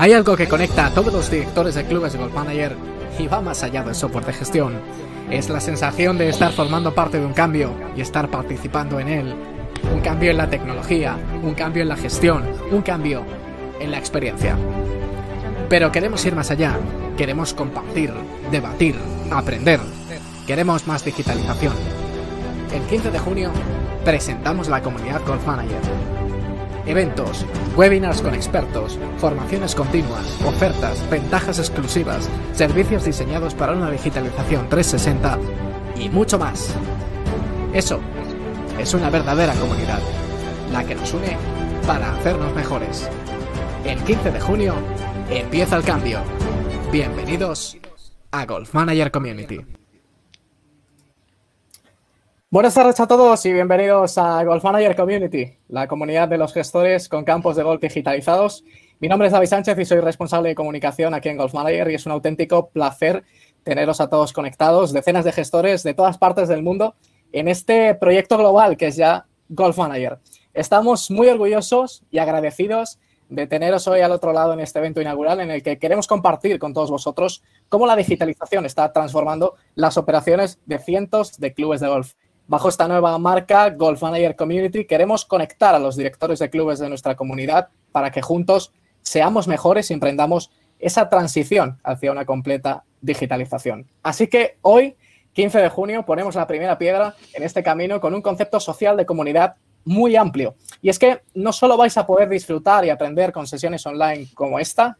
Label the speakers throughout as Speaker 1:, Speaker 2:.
Speaker 1: Hay algo que conecta a todos los directores de clubes de Manager y va más allá del software de gestión. Es la sensación de estar formando parte de un cambio y estar participando en él. Un cambio en la tecnología, un cambio en la gestión, un cambio en la experiencia. Pero queremos ir más allá. Queremos compartir, debatir, aprender. Queremos más digitalización. El 15 de junio presentamos la comunidad Golf Manager. Eventos, webinars con expertos, formaciones continuas, ofertas, ventajas exclusivas, servicios diseñados para una digitalización 360 y mucho más. Eso es una verdadera comunidad, la que nos une para hacernos mejores. El 15 de junio empieza el cambio. Bienvenidos a Golf Manager Community. Buenas tardes a todos y bienvenidos a Golf Manager Community, la comunidad de los gestores con campos de golf digitalizados. Mi nombre es David Sánchez y soy responsable de comunicación aquí en Golf Manager y es un auténtico placer teneros a todos conectados, decenas de gestores de todas partes del mundo en este proyecto global que es ya Golf Manager. Estamos muy orgullosos y agradecidos de teneros hoy al otro lado en este evento inaugural en el que queremos compartir con todos vosotros cómo la digitalización está transformando las operaciones de cientos de clubes de golf. Bajo esta nueva marca, Golf Manager Community, queremos conectar a los directores de clubes de nuestra comunidad para que juntos seamos mejores y emprendamos esa transición hacia una completa digitalización. Así que hoy, 15 de junio, ponemos la primera piedra en este camino con un concepto social de comunidad muy amplio. Y es que no solo vais a poder disfrutar y aprender con sesiones online como esta,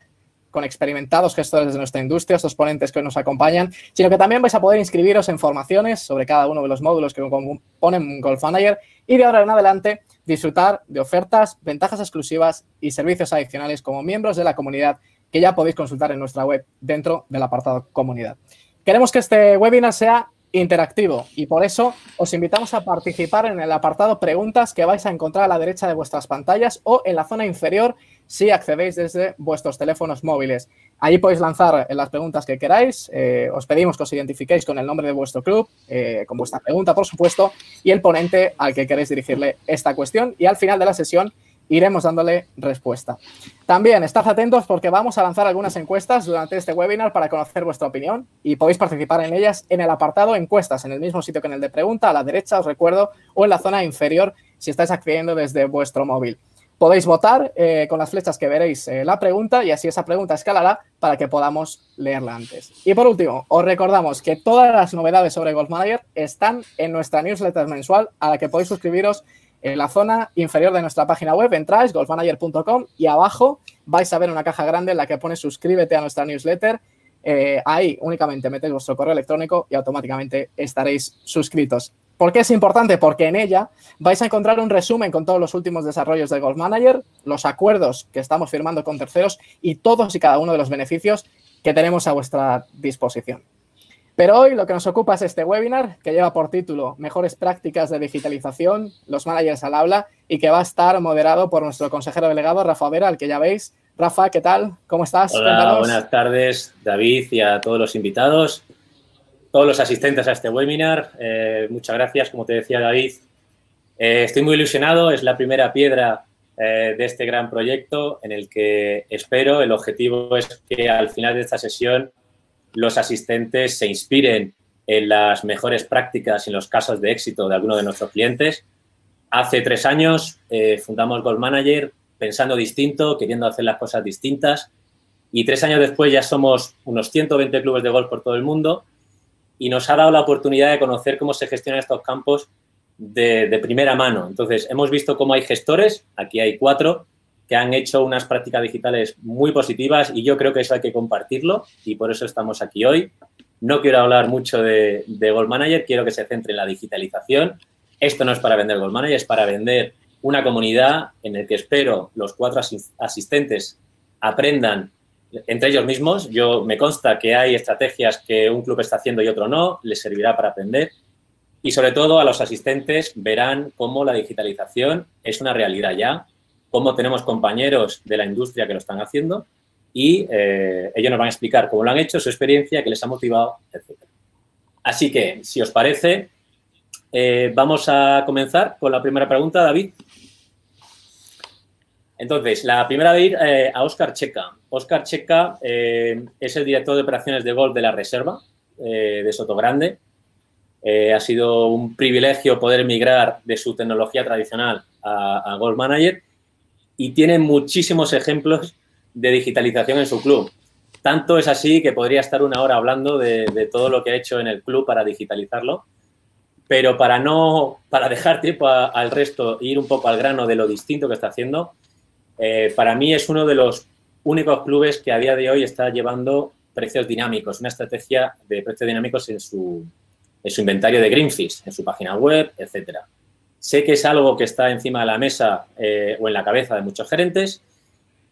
Speaker 1: con experimentados gestores de nuestra industria, estos ponentes que nos acompañan, sino que también vais a poder inscribiros en formaciones sobre cada uno de los módulos que componen Golf Manager y de ahora en adelante disfrutar de ofertas, ventajas exclusivas y servicios adicionales como miembros de la comunidad que ya podéis consultar en nuestra web dentro del apartado comunidad. Queremos que este webinar sea interactivo y por eso os invitamos a participar en el apartado preguntas que vais a encontrar a la derecha de vuestras pantallas o en la zona inferior si accedéis desde vuestros teléfonos móviles. Allí podéis lanzar las preguntas que queráis. Eh, os pedimos que os identifiquéis con el nombre de vuestro club, eh, con vuestra pregunta, por supuesto, y el ponente al que queréis dirigirle esta cuestión. Y al final de la sesión iremos dándole respuesta. También estad atentos porque vamos a lanzar algunas encuestas durante este webinar para conocer vuestra opinión y podéis participar en ellas en el apartado encuestas, en el mismo sitio que en el de pregunta, a la derecha, os recuerdo, o en la zona inferior si estáis accediendo desde vuestro móvil. Podéis votar eh, con las flechas que veréis eh, la pregunta y así esa pregunta escalará para que podamos leerla antes. Y por último, os recordamos que todas las novedades sobre Golf Manager están en nuestra newsletter mensual a la que podéis suscribiros en la zona inferior de nuestra página web entráis, golfmanager.com, y abajo vais a ver una caja grande en la que pone suscríbete a nuestra newsletter. Eh, ahí únicamente metéis vuestro correo electrónico y automáticamente estaréis suscritos. ¿Por qué es importante? Porque en ella vais a encontrar un resumen con todos los últimos desarrollos de Golf Manager, los acuerdos que estamos firmando con terceros y todos y cada uno de los beneficios que tenemos a vuestra disposición. Pero hoy lo que nos ocupa es este webinar que lleva por título Mejores prácticas de digitalización, los managers al habla y que va a estar moderado por nuestro consejero delegado Rafa Vera, al que ya veis. Rafa, ¿qué tal? ¿Cómo estás?
Speaker 2: Hola, buenas tardes David y a todos los invitados, todos los asistentes a este webinar. Eh, muchas gracias, como te decía David. Eh, estoy muy ilusionado, es la primera piedra eh, de este gran proyecto en el que espero, el objetivo es que al final de esta sesión los asistentes se inspiren en las mejores prácticas y en los casos de éxito de alguno de nuestros clientes. Hace tres años fundamos Gold Manager pensando distinto, queriendo hacer las cosas distintas y tres años después ya somos unos 120 clubes de golf por todo el mundo y nos ha dado la oportunidad de conocer cómo se gestionan estos campos de, primera mano. Entonces, hemos visto cómo hay gestores, aquí hay cuatro, que han hecho unas prácticas digitales muy positivas y yo creo que eso hay que compartirlo y por eso estamos aquí hoy. No quiero hablar mucho de, de Gold Manager, quiero que se centre en la digitalización. Esto no es para vender Gold Manager, es para vender una comunidad en la que espero los cuatro asistentes aprendan entre ellos mismos. Yo me consta que hay estrategias que un club está haciendo y otro no, les servirá para aprender. Y sobre todo a los asistentes verán cómo la digitalización es una realidad ya cómo tenemos compañeros de la industria que lo están haciendo y eh, ellos nos van a explicar cómo lo han hecho, su experiencia, qué les ha motivado, etc. Así que, si os parece, eh, vamos a comenzar con la primera pregunta, David. Entonces, la primera de ir eh, a Oscar Checa. Oscar Checa eh, es el director de operaciones de golf de la Reserva eh, de Sotogrande. ha sido un privilegio poder migrar de su tecnología tradicional a, a Golf Manager y tiene muchísimos ejemplos de digitalización en su club. Tanto es así que podría estar una hora hablando de, todo lo que ha hecho en el club para digitalizarlo, pero para no, para dejar tiempo al resto e ir un poco al grano de lo distinto que está haciendo, eh, para mí es uno de los únicos clubes que a día de hoy está llevando precios dinámicos, una estrategia de precios dinámicos en su, inventario de Greenfish, en su página web, etcétera. Sé que es algo que está encima de la mesa eh, o en la cabeza de muchos gerentes,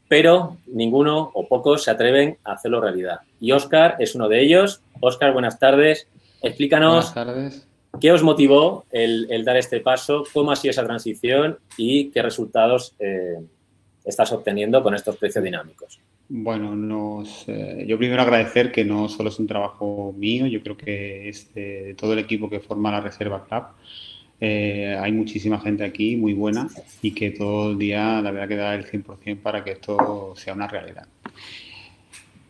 Speaker 2: pero ninguno o pocos se atreven a hacerlo realidad. Y Oscar es uno de ellos. Oscar, buenas tardes. Explícanos qué os motivó el, dar este paso, cómo ha sido esa transición y qué resultados eh, estás obteniendo con estos precios dinámicos?
Speaker 3: Bueno, nos, yo primero agradecer que no solo es un trabajo mío, yo creo que es de todo el equipo que forma la Reserva Club. Eh, hay muchísima gente aquí muy buena y que todo el día la verdad que da el 100% para que esto sea una realidad.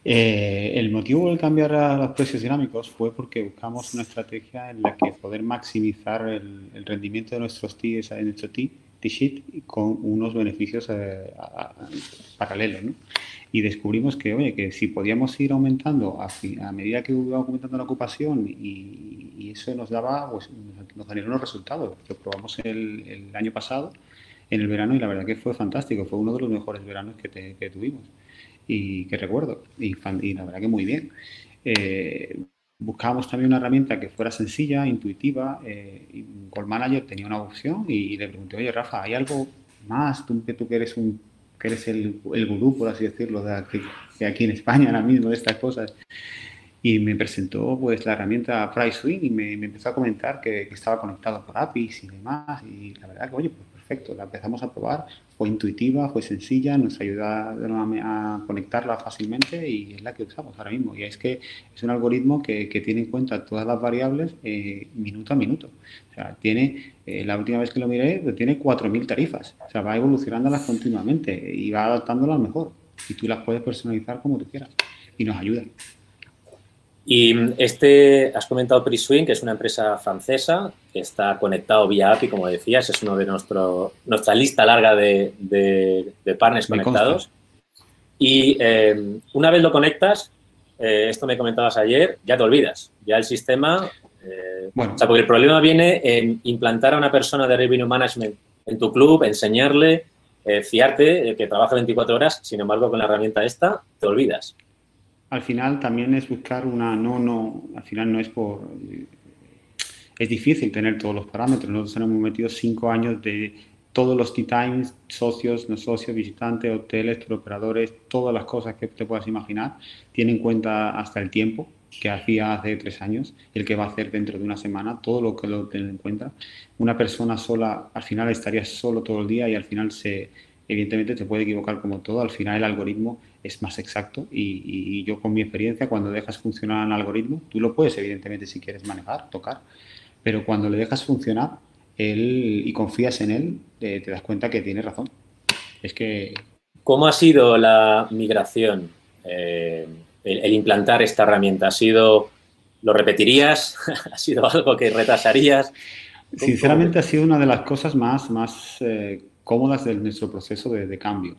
Speaker 3: Eh, el motivo del cambiar a los precios dinámicos fue porque buscamos una estrategia en la que poder maximizar el, rendimiento de nuestros TIs en nuestro TI T-Sheet con unos beneficios eh, paralelos. ¿no? Y descubrimos que, oye, que si podíamos ir aumentando a, medida que iba aumentando la ocupación y, eso nos daba, pues nos generó unos resultados. Lo probamos el, año pasado, en el verano, y la verdad que fue fantástico. Fue uno de los mejores veranos que, tuvimos y que recuerdo. Y, la verdad que muy bien. Eh, buscábamos también una herramienta que fuera sencilla, intuitiva. Eh, Gold Manager tenía una opción y, le pregunté, oye, Rafa, ¿hay algo más? Tú que tú que eres, un, que eres el, el gurú, por así decirlo, de aquí, aquí en España ahora mismo de estas cosas. Y me presentó pues la herramienta Price Swing y me, empezó a comentar que, que, estaba conectado por APIs y demás. Y la verdad que, oye, pues perfecto, la empezamos a probar, fue intuitiva, fue sencilla, nos ayuda a conectarla fácilmente y es la que usamos ahora mismo. Y es que es un algoritmo que, tiene en cuenta todas las variables eh, minuto a minuto. O sea, tiene, eh, la última vez que lo miré, tiene 4.000 tarifas. O sea, va evolucionándolas continuamente y va adaptándolas mejor. Y tú las puedes personalizar como tú quieras. Y nos ayuda.
Speaker 2: Y este, has comentado PreSwing, que es una empresa francesa que está conectado vía API, como decías, es uno de nuestro, nuestra lista larga de, de, partners conectados. Y eh, una vez lo conectas, eh, esto me comentabas ayer, ya te olvidas. Ya el sistema. Eh, bueno. O sea, porque el problema viene en implantar a una persona de revenue management en tu club, enseñarle, fiarte, que trabaja 24 horas, sin embargo, con la herramienta esta, te olvidas
Speaker 3: al final también es buscar una, no, no, al final no es por, es difícil tener todos los parámetros. Nosotros hemos metido cinco años de todos los T-Times, socios, no socios, visitantes, hoteles, operadores, todas las cosas que te puedas imaginar. Tiene en cuenta hasta el tiempo que hacía hace tres años, el que va a hacer dentro de una semana, todo lo que lo tiene en cuenta. Una persona sola al final estaría solo todo el día y al final se, evidentemente te puede equivocar como todo. Al final el algoritmo es más exacto y, yo con mi experiencia, cuando dejas funcionar un algoritmo, tú lo puedes evidentemente si quieres manejar, tocar, pero cuando le dejas funcionar él, y confías en él, te, das cuenta que tiene razón. Es que...
Speaker 2: ¿Cómo ha sido la migración, eh, el, implantar esta herramienta? ¿Ha sido, lo repetirías? ¿Ha sido algo que retrasarías?
Speaker 3: Sinceramente ha sido una de las cosas más, más eh, cómodas de nuestro proceso de cambio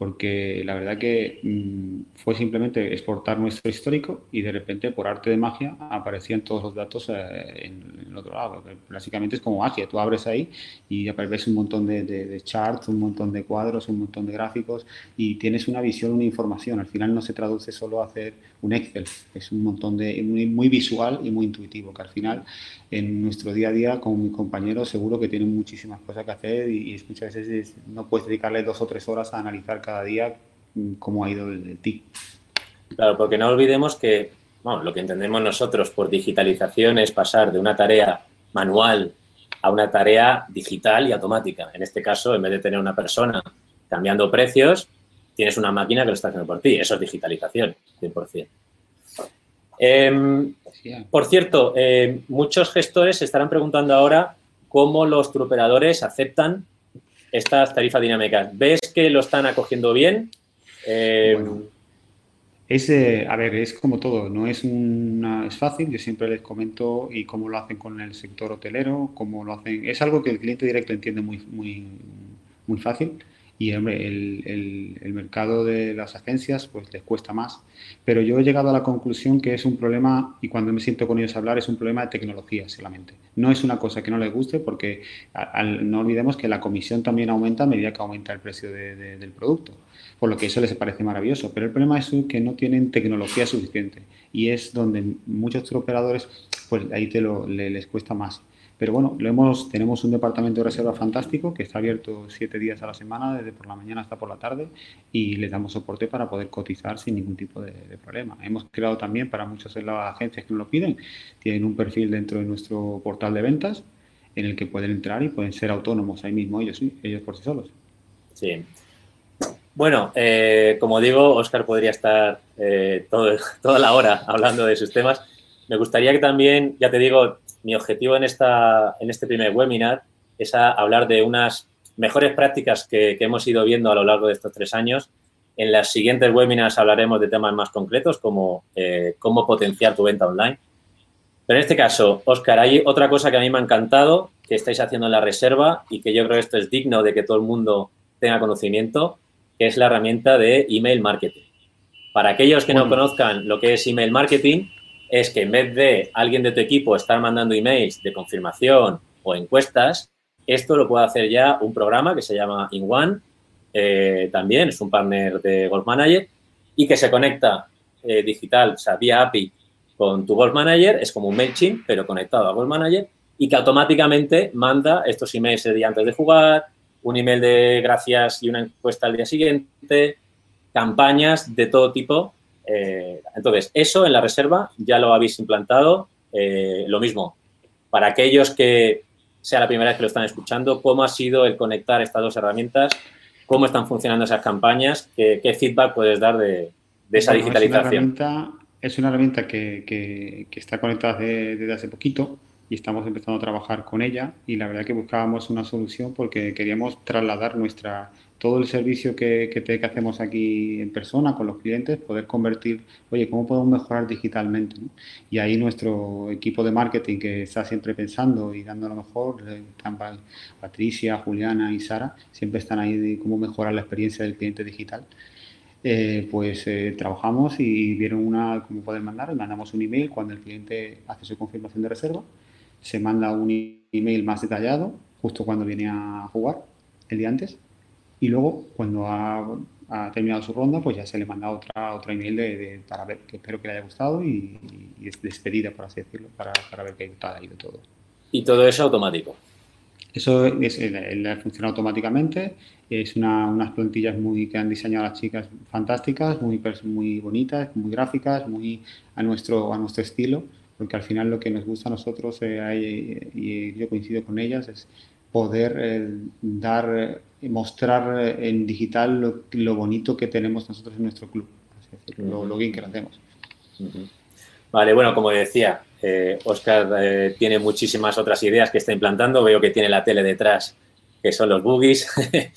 Speaker 3: porque la verdad que mm, fue simplemente exportar nuestro histórico y de repente, por arte de magia, aparecían todos los datos eh, en, el otro lado. Básicamente es como magia, tú abres ahí y aparece un montón de, charts, un montón de cuadros, un montón de gráficos y tienes una visión, una información. Al final no se traduce solo a hacer un Excel, es un montón de, muy, visual y muy intuitivo, que al final en nuestro día a día con mis compañeros seguro que tienen muchísimas cosas que hacer y, y muchas veces no puedes dedicarle dos o tres horas a analizar cada día mm, cómo ha ido de ti.
Speaker 2: Claro, porque no olvidemos que lo que entendemos nosotros por digitalización es pasar de una tarea manual a una tarea digital y automática. En este caso, en vez de tener una persona cambiando precios, tienes una máquina que lo está haciendo por ti. Eso es digitalización, 100%. Em, por cierto, em, muchos gestores se estarán preguntando ahora cómo los turoperadores aceptan estas tarifas dinámicas. ¿Ves que lo están acogiendo bien?
Speaker 3: Eh, es, a ver, es como todo, no es una, es fácil, yo siempre les comento y cómo lo hacen con el sector hotelero, cómo lo hacen, es algo que el cliente directo entiende muy, muy, muy fácil y hombre, el, el, mercado de las agencias pues les cuesta más. Pero yo he llegado a la conclusión que es un problema, y cuando me siento con ellos a hablar, es un problema de tecnología solamente. No es una cosa que no les guste porque no olvidemos que la comisión también aumenta a medida que aumenta el precio del producto, por lo que eso les parece maravilloso. Pero el problema es que no tienen tecnología suficiente y es donde muchos operadores, pues ahí te lo, les cuesta más. Pero bueno, lo hemos, tenemos un departamento de reserva fantástico que está abierto siete días a la semana, desde por la mañana hasta por la tarde, y le damos soporte para poder cotizar sin ningún tipo de, problema. Hemos creado también para muchas de las agencias que nos lo piden, tienen un perfil dentro de nuestro portal de ventas en el que pueden entrar y pueden ser autónomos ahí mismo ellos, ellos por sí solos.
Speaker 2: Sí. Bueno, eh, como digo, Oscar podría estar eh, toda la hora hablando de sus temas. Me gustaría que también, ya te digo, mi objetivo en, esta, en este primer webinar es hablar de unas mejores prácticas que, hemos ido viendo a lo largo de estos tres años. En las siguientes webinars hablaremos de temas más concretos como eh, cómo potenciar tu venta online. Pero en este caso, Oscar, hay otra cosa que a mí me ha encantado que estáis haciendo en la reserva y que yo creo que esto es digno de que todo el mundo tenga conocimiento, que es la herramienta de email marketing. Para aquellos que no conozcan lo que es email marketing, es que en vez de alguien de tu equipo estar mandando emails de confirmación o encuestas, esto lo puede hacer ya un programa que se llama InOne, eh, también es un partner de Golf Manager y que se conecta eh, digital, o sea, vía API con tu Golf Manager, es como un MailChimp, pero conectado a Golf Manager y que automáticamente manda estos emails el día antes de jugar, un email de gracias y una encuesta al día siguiente, campañas de todo tipo eh, entonces, eso en la reserva ya lo habéis implantado. Eh, lo mismo, para aquellos que sea la primera vez que lo están escuchando, ¿cómo ha sido el conectar estas dos herramientas? ¿Cómo están funcionando esas campañas? ¿Qué, feedback puedes dar de, esa digitalización?
Speaker 3: Es una herramienta, que, está conectada desde, hace poquito y estamos empezando a trabajar con ella y la verdad que buscábamos una solución porque queríamos trasladar nuestra todo el servicio que, que, hacemos aquí en persona con los clientes, poder convertir, oye, ¿cómo podemos mejorar digitalmente? Y ahí nuestro equipo de marketing que está siempre pensando y dando lo mejor, eh, Patricia, Juliana y Sara, siempre están ahí de cómo mejorar la experiencia del cliente digital. Eh, pues eh, trabajamos y vieron una, cómo poder mandar, mandamos un email cuando el cliente hace su confirmación de reserva, se manda un email más detallado justo cuando viene a jugar el día antes y luego cuando ha, terminado su ronda, pues ya se le manda otra, otra email de, para ver que espero que le haya gustado y, despedida, por así decirlo, para, para ver que ha ido todo.
Speaker 2: ¿Y todo eso automático?
Speaker 3: Eso es, funciona automáticamente. Es una, unas plantillas muy que han diseñado las chicas fantásticas, muy, muy bonitas, muy gráficas, muy a nuestro, a nuestro estilo, porque al final lo que nos gusta a nosotros, eh, y yo coincido con ellas, es poder eh, dar mostrar eh, en digital lo, bonito que tenemos nosotros en nuestro club, lo, bien que lo hacemos.
Speaker 2: Vale, bueno, como decía, eh, Oscar tiene muchísimas otras ideas que está implantando. Veo que tiene la tele detrás, que son los boogies.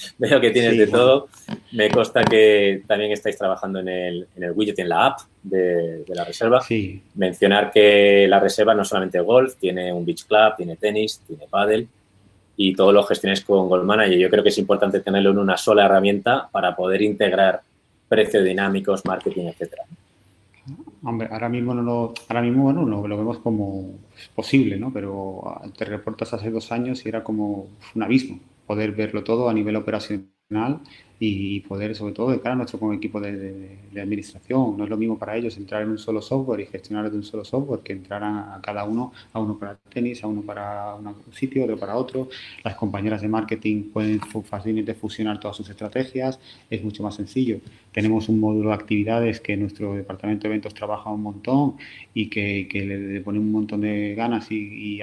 Speaker 2: Veo que tienes de todo. Me consta que también estáis trabajando en el, en el widget, en la app de, la reserva.
Speaker 3: Sí.
Speaker 2: Mencionar que la reserva no solamente golf, tiene un beach club, tiene tenis, tiene paddle y todo lo gestiones con Gold Manager. Yo creo que es importante tenerlo en una sola herramienta para poder integrar precios dinámicos, marketing, etcétera.
Speaker 3: Hombre, ahora mismo no lo, ahora mismo bueno, lo, lo vemos como posible, ¿no? Pero te reportas hace dos años y era como un abismo poder verlo todo a nivel operacional y poder, sobre todo, de cara a nuestro equipo de, administración. No es lo mismo para ellos entrar en un solo software y gestionar de un solo software que entrar a, cada uno, a uno para tenis, a uno para un sitio, otro para otro. Las compañeras de marketing pueden fácilmente fusionar todas sus estrategias, es mucho más sencillo. Tenemos un módulo de actividades que nuestro departamento de eventos trabaja un montón y que, le, pone un montón de ganas y,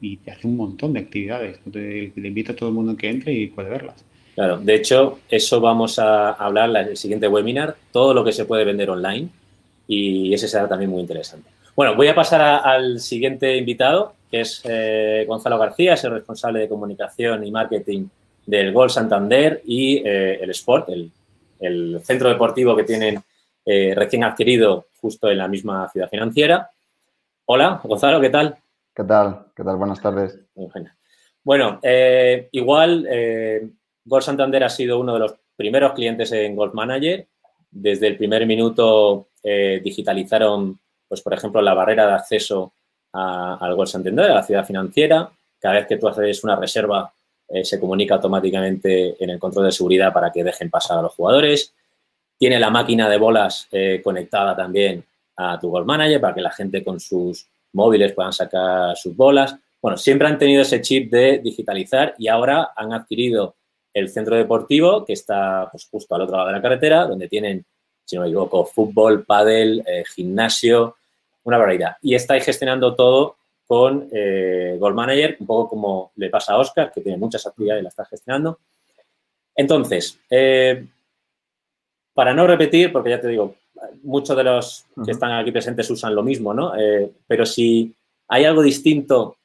Speaker 3: y, hace un montón de actividades. le invito a todo el mundo que entre y puede verlas.
Speaker 2: Claro, de hecho, eso vamos a hablar en el siguiente webinar, todo lo que se puede vender online y ese será también muy interesante. Bueno, voy a pasar al siguiente invitado, que es eh, Gonzalo García, es el responsable de comunicación y marketing del Gol Santander y eh, el Sport, el, centro deportivo que tienen eh, recién adquirido justo en la misma ciudad financiera. Hola, Gonzalo, ¿qué tal?
Speaker 4: ¿Qué tal? ¿Qué tal? Buenas tardes.
Speaker 2: Bueno, igual Gol Santander ha sido uno de los primeros clientes en Golf Manager. Desde el primer minuto digitalizaron, pues por ejemplo, la barrera de acceso al Gol Santander, a la ciudad financiera. Cada vez que tú haces una reserva, eh, se comunica automáticamente en el control de seguridad para que dejen pasar a los jugadores. Tiene la máquina de bolas eh, conectada también a tu Golf Manager para que la gente con sus móviles puedan sacar sus bolas. Bueno, siempre han tenido ese chip de digitalizar y ahora han adquirido el centro deportivo que está pues, justo al otro lado de la carretera, donde tienen, si no me equivoco, fútbol, pádel, eh, gimnasio, una barbaridad. Y estáis gestionando todo con eh, Gold Manager, un poco como le pasa a Oscar, que tiene muchas actividades y la está gestionando. Entonces, eh, para no repetir, porque ya te digo, muchos de los que están aquí presentes usan lo mismo, ¿no? Eh, pero si hay algo distinto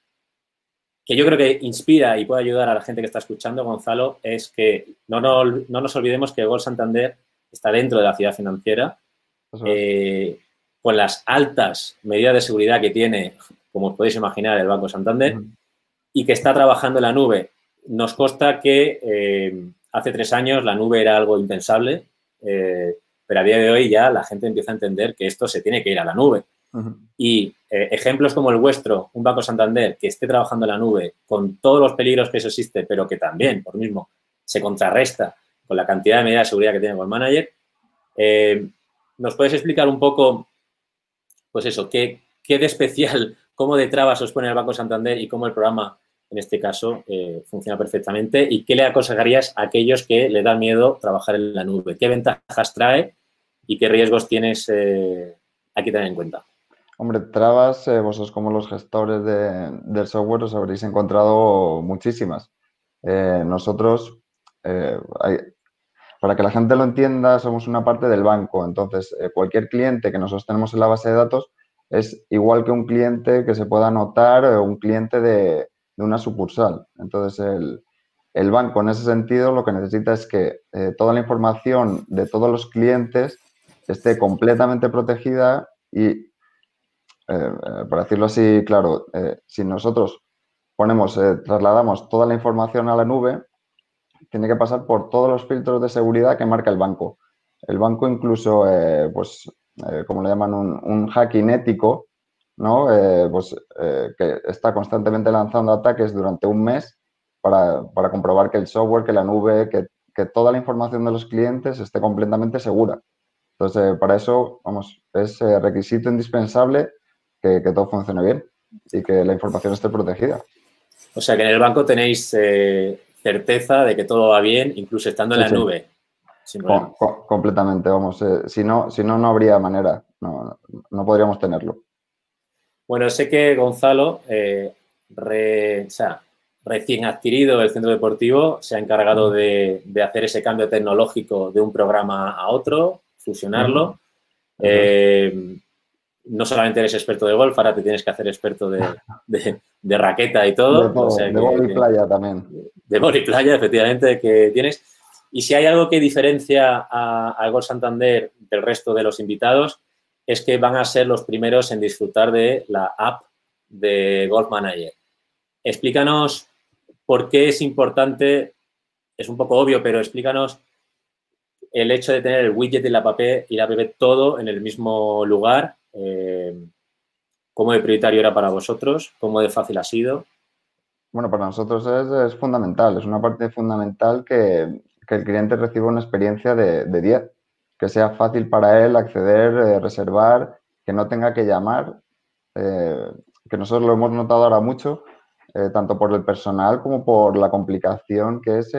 Speaker 2: que yo creo que inspira y puede ayudar a la gente que está escuchando, Gonzalo, es que no, no, nos olvidemos que Gold Santander está dentro de la ciudad financiera con las altas medidas de seguridad que tiene, como os podéis imaginar, el Banco Santander, y que está trabajando en la nube. Nos consta que eh, hace tres años la nube era algo impensable, eh, pero a día de hoy ya la gente empieza a entender que esto se tiene que ir a la nube. Y eh, ejemplos como el vuestro, un Banco Santander que esté trabajando en la nube con todos los peligros que eso existe, pero que también, por mismo, se contrarresta con la cantidad de medidas de seguridad que tiene el Manager, ¿nos puedes explicar un poco pues eso, qué, qué de especial, cómo de trabas os pone el Banco Santander y cómo el programa, en este caso, eh, funciona perfectamente y qué le aconsejarías a aquellos que le dan miedo trabajar en la nube. ¿Qué ventajas trae y qué riesgos tienes eh, aquí tener en cuenta?
Speaker 4: Hombre, trabas, eh, vosotros como los gestores del software os habréis encontrado muchísimas. nosotros, hay, para que la gente lo entienda, somos una parte del banco. Entonces, eh, cualquier cliente que nosotros tenemos en la base de datos es igual que un cliente que se pueda anotar o un cliente de, una sucursal. Entonces, el, banco en ese sentido lo que necesita es que eh, toda la información de todos los clientes esté completamente protegida y, eh, para decirlo así, claro, si nosotros ponemos, trasladamos toda la información a la nube, tiene que pasar por todos los filtros de seguridad que marca el banco. El banco incluso, eh, pues, eh, como le llaman, un, hacking ético, ¿no? Eh, pues que está constantemente lanzando ataques durante un mes para, comprobar que el software, que la nube, que, toda la información de los clientes esté completamente segura. Entonces, para eso, vamos, es requisito indispensable que, que, todo funcione bien y que la información esté protegida.
Speaker 2: O sea que en el banco tenéis certeza de que todo va bien, incluso estando en la nube.
Speaker 4: completamente, vamos. Eh, si, no, si no, no habría manera. No, podríamos tenerlo.
Speaker 2: Bueno, sé que Gonzalo, eh, recién adquirido el centro deportivo, se ha encargado de, hacer ese cambio tecnológico de un programa a otro, fusionarlo no solamente eres experto de golf, ahora te tienes que hacer experto de, raqueta y todo.
Speaker 4: De, todo, playa también.
Speaker 2: De bol y playa, efectivamente, que tienes. Y si hay algo que diferencia al Golf Santander del resto de los invitados, es que van a ser los primeros en disfrutar de la app de Golf Manager. Explícanos por qué es importante, es un poco obvio, pero explícanos el hecho de tener el widget y la app y la app todo en el mismo lugar eh, ¿Cómo de prioritario era para vosotros? ¿Cómo de fácil ha sido?
Speaker 4: Bueno, para nosotros es, fundamental, es una parte fundamental que, el cliente reciba una experiencia de, 10, que sea fácil para él acceder, eh, reservar, que no tenga que llamar, eh, que nosotros lo hemos notado ahora mucho, tanto por el personal como por la complicación que es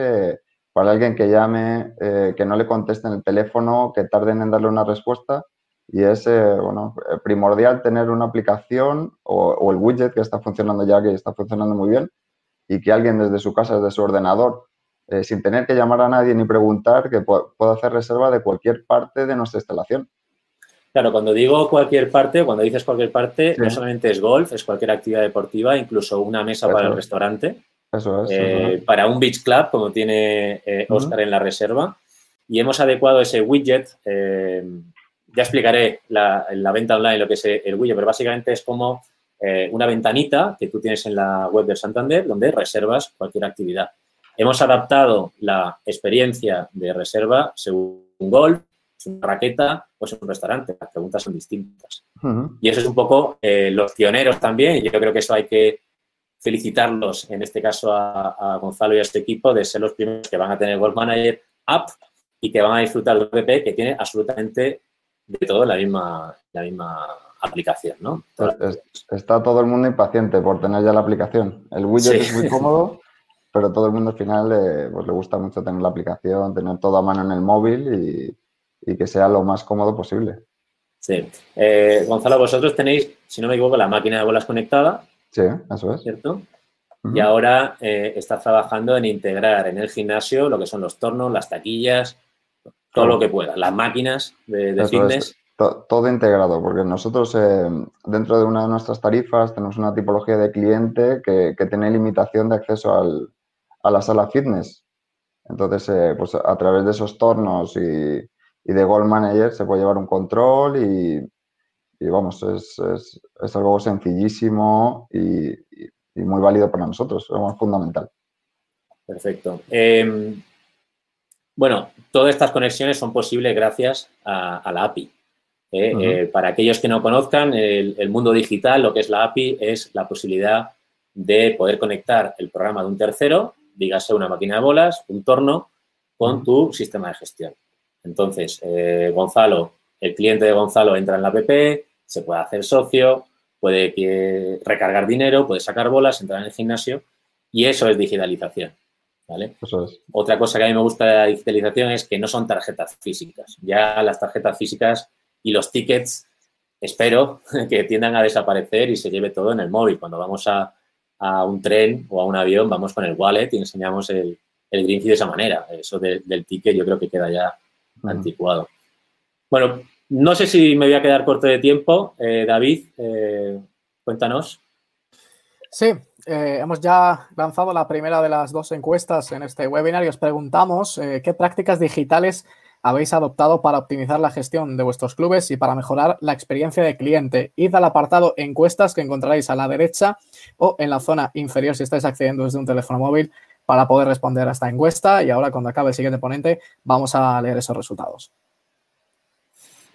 Speaker 4: para alguien que llame, que no le contesten el teléfono, que tarden en darle una respuesta y es eh, bueno, eh, primordial tener una aplicación o, el widget que está funcionando ya, que está funcionando muy bien, y que alguien desde su casa, desde su ordenador, eh, sin tener que llamar a nadie ni preguntar, que pueda hacer reserva de cualquier parte de nuestra instalación.
Speaker 2: Claro, cuando digo cualquier parte, cuando dices cualquier parte, no solamente es golf, es cualquier actividad deportiva, incluso una mesa para el restaurante.
Speaker 4: Eso es.
Speaker 2: Eh, para un Beach Club, como tiene eh, Oscar en la reserva. Y hemos adecuado ese widget. Eh, ya explicaré la, la, venta online lo que es el widget, pero básicamente es como una ventanita que tú tienes en la web del Santander donde reservas cualquier actividad. Hemos adaptado la experiencia de reserva según golf, una raqueta o es un restaurante. Las preguntas son distintas. Y eso es un poco los pioneros también. Y yo creo que eso hay que felicitarlos, en este caso a, Gonzalo y a este equipo, de ser los primeros que van a tener Golf Manager App y que van a disfrutar del app que tiene absolutamente de todo la misma, la misma aplicación, ¿no?
Speaker 4: Está todo el mundo impaciente por tener ya la aplicación. El widget es muy cómodo, pero todo el mundo al final le, pues, le gusta mucho tener la aplicación, tener todo a mano en el móvil y, y que sea lo más cómodo posible.
Speaker 2: Sí. Eh, Gonzalo, vosotros tenéis, si no me equivoco, la máquina de bolas conectada
Speaker 4: Sí, eso es.
Speaker 2: ¿Cierto? Y ahora eh, está trabajando en integrar en el gimnasio lo que son los tornos, las taquillas, todo lo que pueda, las máquinas de, fitness.
Speaker 4: Todo, integrado, porque nosotros eh, dentro de una de nuestras tarifas tenemos una tipología de cliente que, tiene limitación de acceso al, a la sala fitness. Entonces, eh, pues a través de esos tornos y, y de Gold Manager se puede llevar un control y, y vamos, es, es, algo sencillísimo y, muy válido para nosotros, es fundamental.
Speaker 2: Perfecto. Em, bueno, todas estas conexiones son posibles gracias a, la API. ¿eh? Eh, para aquellos que no conozcan, el, mundo digital, lo que es la API, es la posibilidad de poder conectar el programa de un tercero, dígase una máquina de bolas, un torno, con tu sistema de gestión. Entonces, eh, Gonzalo, el cliente de Gonzalo entra en la app, se puede hacer socio, puede recargar dinero, puede sacar bolas, entrar en el gimnasio y eso es digitalización. ¿Vale? Otra cosa que a mí me gusta de la digitalización es que no son tarjetas físicas. Ya las tarjetas físicas y los tickets espero que tiendan a desaparecer y se lleve todo en el móvil. Cuando vamos a, un tren o a un avión, vamos con el wallet y enseñamos el, el Greenfee de esa manera. Eso del ticket yo creo que queda ya anticuado. Bueno, no sé si me voy a quedar corto de tiempo. Eh, David, eh, cuéntanos.
Speaker 1: Sí, eh, hemos ya lanzado la primera de las dos encuestas en este webinar y os preguntamos qué prácticas digitales habéis adoptado para optimizar la gestión de vuestros clubes y para mejorar la experiencia de cliente. Id al apartado encuestas que encontraréis a la derecha o en la zona inferior si estáis accediendo desde un teléfono móvil para poder responder a esta encuesta y ahora cuando acabe el siguiente ponente vamos a leer esos resultados.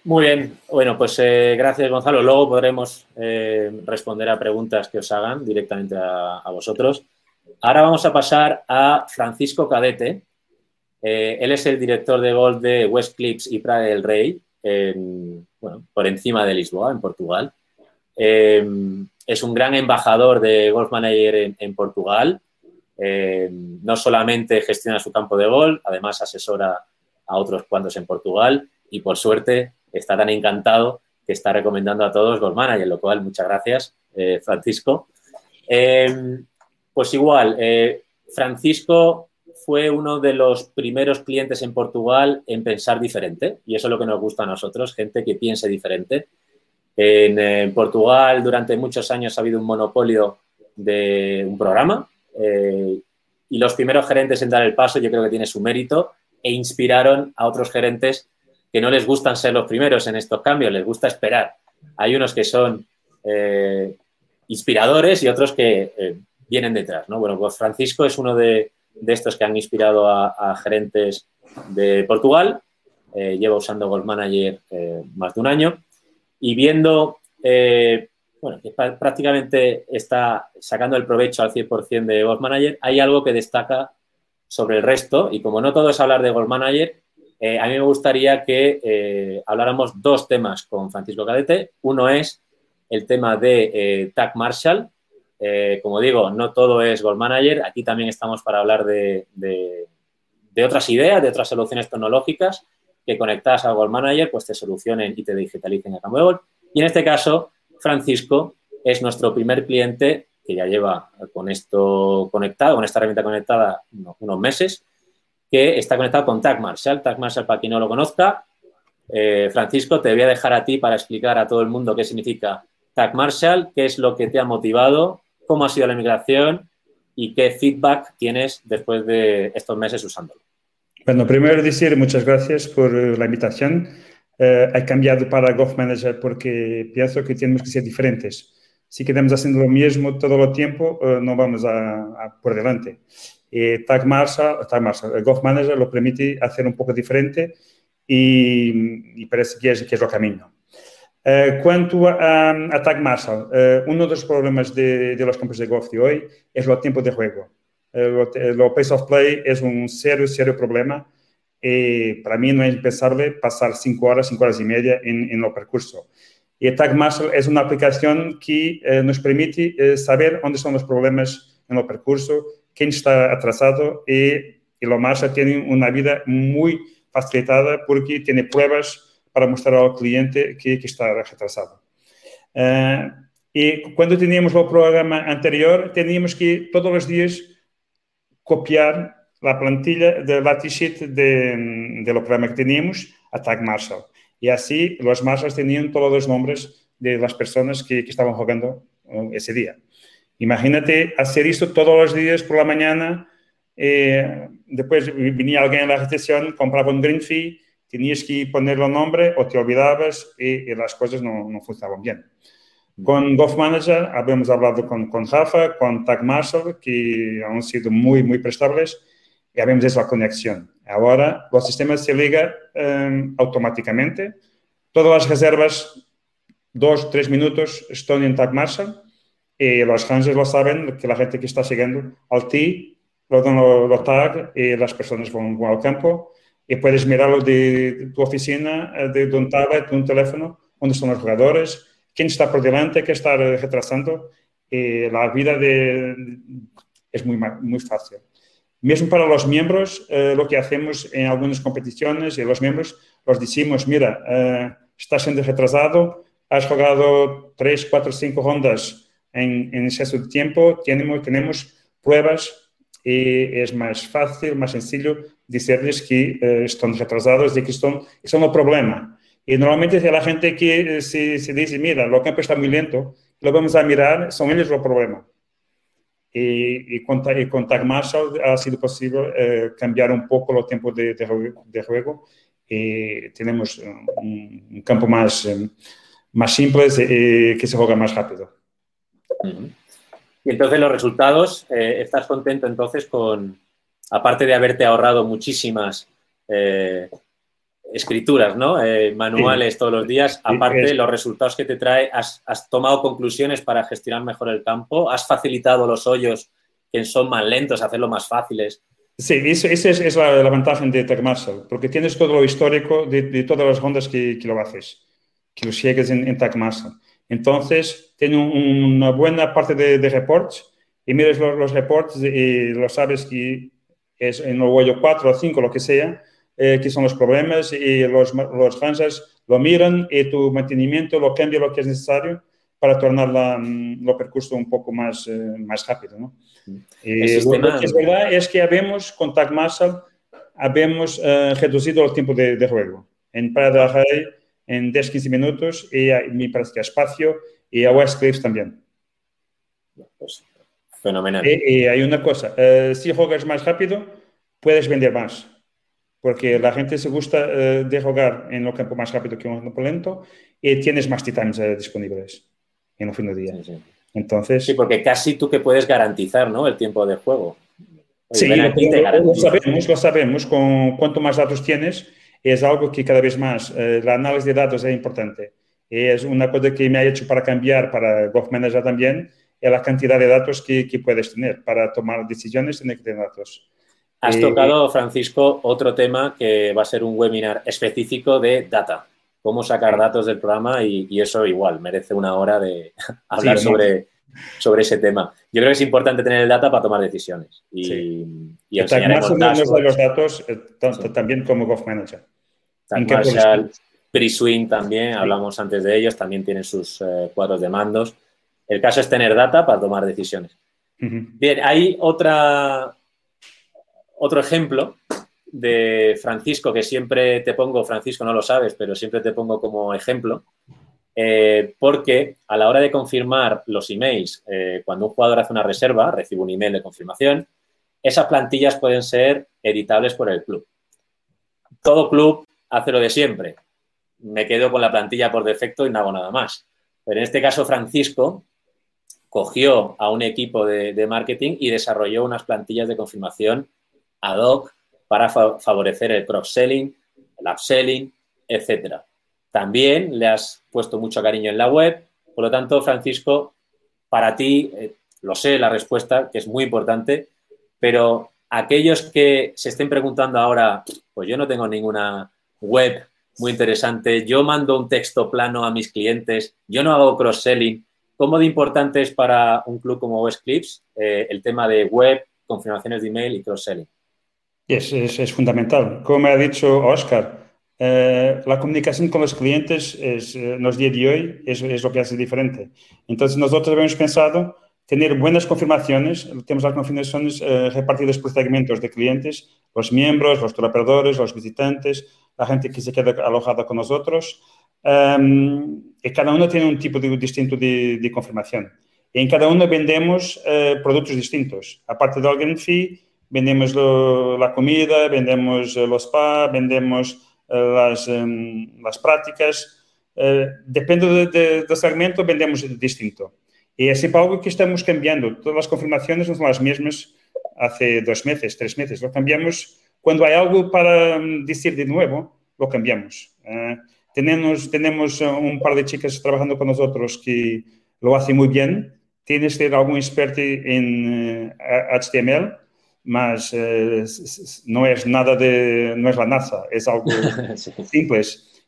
Speaker 2: Muy bien, bueno, pues eh, gracias Gonzalo. Luego podremos eh, responder a preguntas que os hagan directamente a, vosotros. Ahora vamos a pasar a Francisco Cadete. Eh, él es el director de golf de West Clips y Praia del Rey, bueno, por encima de Lisboa, en Portugal. es un gran embajador de Golf Manager en, Portugal. no solamente gestiona su campo de golf, además asesora a otros cuantos en Portugal y por suerte está tan encantado que está recomendando a todos Gold Manager, lo cual muchas gracias, eh, Francisco. Em, pues igual, eh, Francisco fue uno de los primeros clientes en Portugal en pensar diferente y eso es lo que nos gusta a nosotros, gente que piense diferente. En, Portugal durante muchos años ha habido un monopolio de un programa eh, y los primeros gerentes en dar el paso yo creo que tiene su mérito e inspiraron a otros gerentes que no les gustan ser los primeros en estos cambios, les gusta esperar. Hay unos que son eh, inspiradores y otros que eh, vienen detrás. ¿no? Bueno, pues Francisco es uno de, estos que han inspirado a, gerentes de Portugal. Eh, lleva usando Gold Manager más de un año y viendo, bueno, que prácticamente está sacando el provecho al 100% de Gold Manager, hay algo que destaca sobre el resto y como no todo es hablar de Gold Manager, eh, a mí me gustaría que eh, habláramos dos temas con Francisco Cadete. Uno es el tema de eh, Tag Marshall. como digo, no todo es Gold Manager. Aquí también estamos para hablar de, otras ideas, de otras soluciones tecnológicas que conectadas a Gold Manager pues te solucionen y te digitalicen el campo de. Y en este caso, Francisco es nuestro primer cliente que ya lleva con esto conectado, con esta herramienta conectada unos meses que está conectado con Tag Marshall. Tag Marshall, para quien no lo conozca, eh, Francisco, te voy a dejar a ti para explicar a todo el mundo qué significa Tag Marshall, qué es lo que te ha motivado, cómo ha sido la migración y qué feedback tienes después de estos meses usándolo.
Speaker 5: Bueno, primero decir muchas gracias por la invitación. Eh, he cambiado para Golf Manager porque pienso que tenemos que ser diferentes. Si queremos haciendo lo mismo todo el tiempo, eh, no vamos a, por delante. Eh, Tag Marshall, Tag Marshall, Golf Manager lo permite hacer un poco diferente y, parece que es, que es el camino. Uh, quanto a, a, Tag Marshall, uh, um dos problemas de, de los campos de golf de hoy es el tiempo de juego. El pace of play es un serio, serio problema. Y para mí no es impensable pasar cinco horas, cinco horas y media en, en el percurso. Y Tag Marshall es una aplicación que eh, nos permite eh, saber dónde son los problemas en el percurso, quién está atrasado y, y lo Marshall tiene una vida muy facilitada porque tiene pruebas para mostrar al cliente que, que está retrasado. Uh, y cuando teníamos el programa anterior, teníamos que todos los días copiar la plantilla de la sheet de, de lo programa que teníamos a Tag Marshall. Y así los Marshalls tenían todos los nombres de las personas que, que estaban jugando uh, ese día. Imagínate hacer esto todos los días por la mañana. Eh, después venía alguien en la recepción, compraba un green fee, tenías que ponerle el nombre o te olvidabas y, y las cosas no, no, funcionaban bien. Con Golf Manager habíamos hablado con, con Rafa, con Tag Marshall, que han sido muy, muy prestables y habíamos hecho la conexión. Ahora los sistemas se ligan um, automáticamente. Todas las reservas, dos, tres minutos, están en Tag Marshall y los rangers lo saben, que la gente que está siguiendo al ti lo dan lo, tag y las personas van, al campo y puedes mirarlo de, tu oficina, de, de, un tablet, de un teléfono, dónde están los jugadores, quién está por delante, qué está retrasando. Y la vida de, es muy, muy fácil. Mismo para los miembros, eh, lo que hacemos en algunas competiciones y los miembros los decimos, mira, eh, estás siendo retrasado, has jugado tres, cuatro, cinco rondas en, en de tiempo, tenemos, tenemos pruebas y es más fácil, más sencillo decirles que eh, están retrasados y que son el problema. Y normalmente la gente que se, se dice, mira, lo campo está muy lento, lo vamos a mirar, son ellos el problema. Y, y, con, y con Tag Marshall ha sido posible eh, cambiar un poco los tiempos de, de, de, juego y tenemos un, un campo más, eh, más simple y que se juega más rápido.
Speaker 2: Uh -huh. Y entonces los resultados, eh, ¿estás contento entonces con, aparte de haberte ahorrado muchísimas eh, escrituras, ¿no? Eh, manuales sí. todos los días, aparte sí, los resultados que te trae, has, has, tomado conclusiones para gestionar mejor el campo, has facilitado los hoyos que son más lentos, hacerlo más fáciles.
Speaker 5: Sí, esa es, es, la, la, ventaja de Marshall, porque tienes todo lo histórico de, de todas las rondas que, que, lo haces, que lo sigues en, en. Entonces, tiene un, una buena parte de, de, reports y miras los, los, reports y lo sabes que es en el hoyo 4 o 5, lo que sea, eh, que son los problemas y los, los lo miran y tu mantenimiento lo cambia lo que es necesario para tornar la, mm, lo percurso un poco más, eh, más rápido. ¿no? Y lo que es verdad es que habemos, con Tag Marshall, habemos eh, reducido el tiempo de, de juego. En Prada Rey en 10-15 minutos y me parece que a Espacio y a West Cliffs también.
Speaker 2: Pues, fenomenal.
Speaker 5: Y, y, hay una cosa, eh, si juegas más rápido, puedes vender más, porque la gente se gusta eh, de jugar en el campo más rápido que un campo lento y tienes más titanes eh, disponibles en el fin de día. Sí, sí. Entonces...
Speaker 2: Sí, porque casi tú que puedes garantizar ¿no? el tiempo de juego.
Speaker 5: Oye, sí, lo, lo, sabemos, lo sabemos. Con cuanto más datos tienes, es algo que cada vez más, eh, el análisis de datos es importante. Es una cosa que me ha hecho para cambiar para Golf Manager también, es la cantidad de datos que, que puedes tener. Para tomar decisiones tienes que tener datos.
Speaker 2: Has eh, tocado, Francisco, otro tema que va a ser un webinar específico de data. Cómo sacar datos del programa y, y eso igual, merece una hora de hablar sí, sobre, sobre ese tema. Yo creo que es importante tener el data para tomar decisiones. Y, sí. y
Speaker 5: enseñaremos más de los datos eh, sí. también como Golf Manager.
Speaker 2: Marshall, PreSwing también, hablamos antes de ellos, también tienen sus eh, cuadros de mandos. El caso es tener data para tomar decisiones. Uh -huh. Bien, hay otra, otro ejemplo de Francisco que siempre te pongo, Francisco no lo sabes, pero siempre te pongo como ejemplo, eh, porque a la hora de confirmar los emails, eh, cuando un jugador hace una reserva, recibe un email de confirmación, esas plantillas pueden ser editables por el club. Todo club hace lo de siempre. Me quedo con la plantilla por defecto y no hago nada más. Pero en este caso, Francisco cogió a un equipo de, marketing y desarrolló unas plantillas de confirmación ad hoc para favorecer el cross-selling, el upselling, etcétera. También le has puesto mucho cariño en la web, por lo tanto, Francisco, para ti, eh, lo sé la respuesta, que es muy importante, pero aquellos que se estén preguntando ahora, pues yo no tengo ninguna web muy interesante, yo mando un texto plano a mis clientes, yo no hago cross-selling, ¿cómo de importante es para un club como West Clips eh, el tema de web, confirmaciones de email y cross-selling?
Speaker 5: Es, es, fundamental. Como me ha dicho Oscar, eh, la comunicación con los clientes es, eh, en de hoy es, lo que hace diferente. Entonces, nosotros hemos pensado tener buenas confirmaciones. Tenemos las confirmaciones repartidas por segmentos de clientes, los miembros, los operadores, los visitantes, la gente que se queda alojada con nosotros. Um, y cada uno tiene un tipo de, distinto de, confirmación. En cada uno vendemos uh, productos distintos. Aparte del Organ Fee, vendemos la comida, vendemos los spa, vendemos um, las prácticas. depende de, de, del segmento, vendemos distinto. Y es siempre algo que estamos cambiando. Todas las confirmaciones no son las mismas hace dos meses, tres meses. Lo cambiamos cuando hay algo para um, decir de nuevo, lo cambiamos. Tenemos, tenemos eh, un par de chicas trabajando con nosotros que lo hacen muy bien. Tienes que ser algún experto en HTML, eh, mas eh, no es nada de, no es la NASA, es algo sí. simple.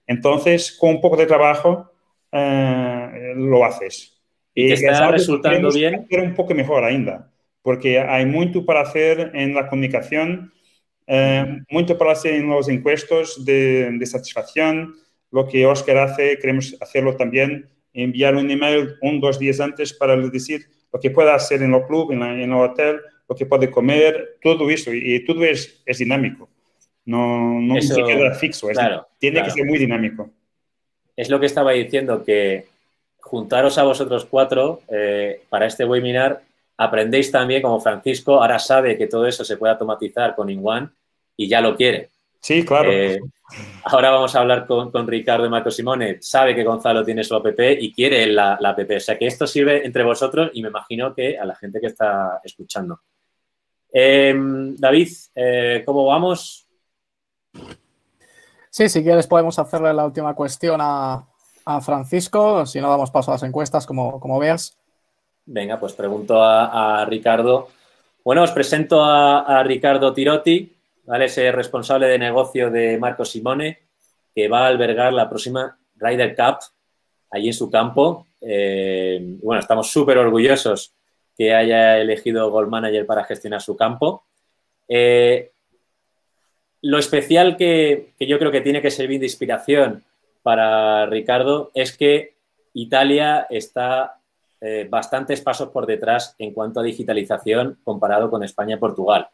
Speaker 5: Entonces, con un poco de trabajo, lo haces.
Speaker 2: Y, está resultando bien.
Speaker 5: Un poco mejor ainda, porque hay mucho para hacer en la comunicación, mucho para hacer en los encuestos de, de satisfacción, lo que Oscar hace, queremos hacerlo también, enviar un email un dos días antes para decir lo que puede hacer en el club, en, el hotel, lo que puede comer, todo eso. Y, todo es, es, dinámico. No, no se queda fixo. tiene que ser muy dinámico.
Speaker 2: Es lo que estaba diciendo, que juntaros a vosotros cuatro eh, para este webinar, aprendéis también, como Francisco, ahora sabe que todo eso se puede automatizar con InOne y ya lo quiere.
Speaker 5: Sí, claro. Eh,
Speaker 2: ahora vamos a hablar con, Ricardo y Marco Simone. Sabe que Gonzalo tiene su app y quiere la, app. O sea que esto sirve entre vosotros y me imagino que a la gente que está escuchando. Em, David, eh, ¿cómo vamos?
Speaker 1: Sí, si quieres podemos hacerle la última cuestión a, Francisco, si no damos paso a las encuestas, como, como veas.
Speaker 2: Venga, pues pregunto a, Ricardo. Bueno, os presento a Ricardo Tirotti, ¿vale? Es el responsable de negocio de Marco Simone, que va a albergar la próxima Ryder Cup allí en su campo. Eh, bueno, estamos súper orgullosos que haya elegido Gold Manager para gestionar su campo. Eh, lo especial que, yo creo que tiene que servir de inspiración para Ricardo es que Italia está eh, bastantes pasos por detrás en cuanto a digitalización comparado con España y Portugal.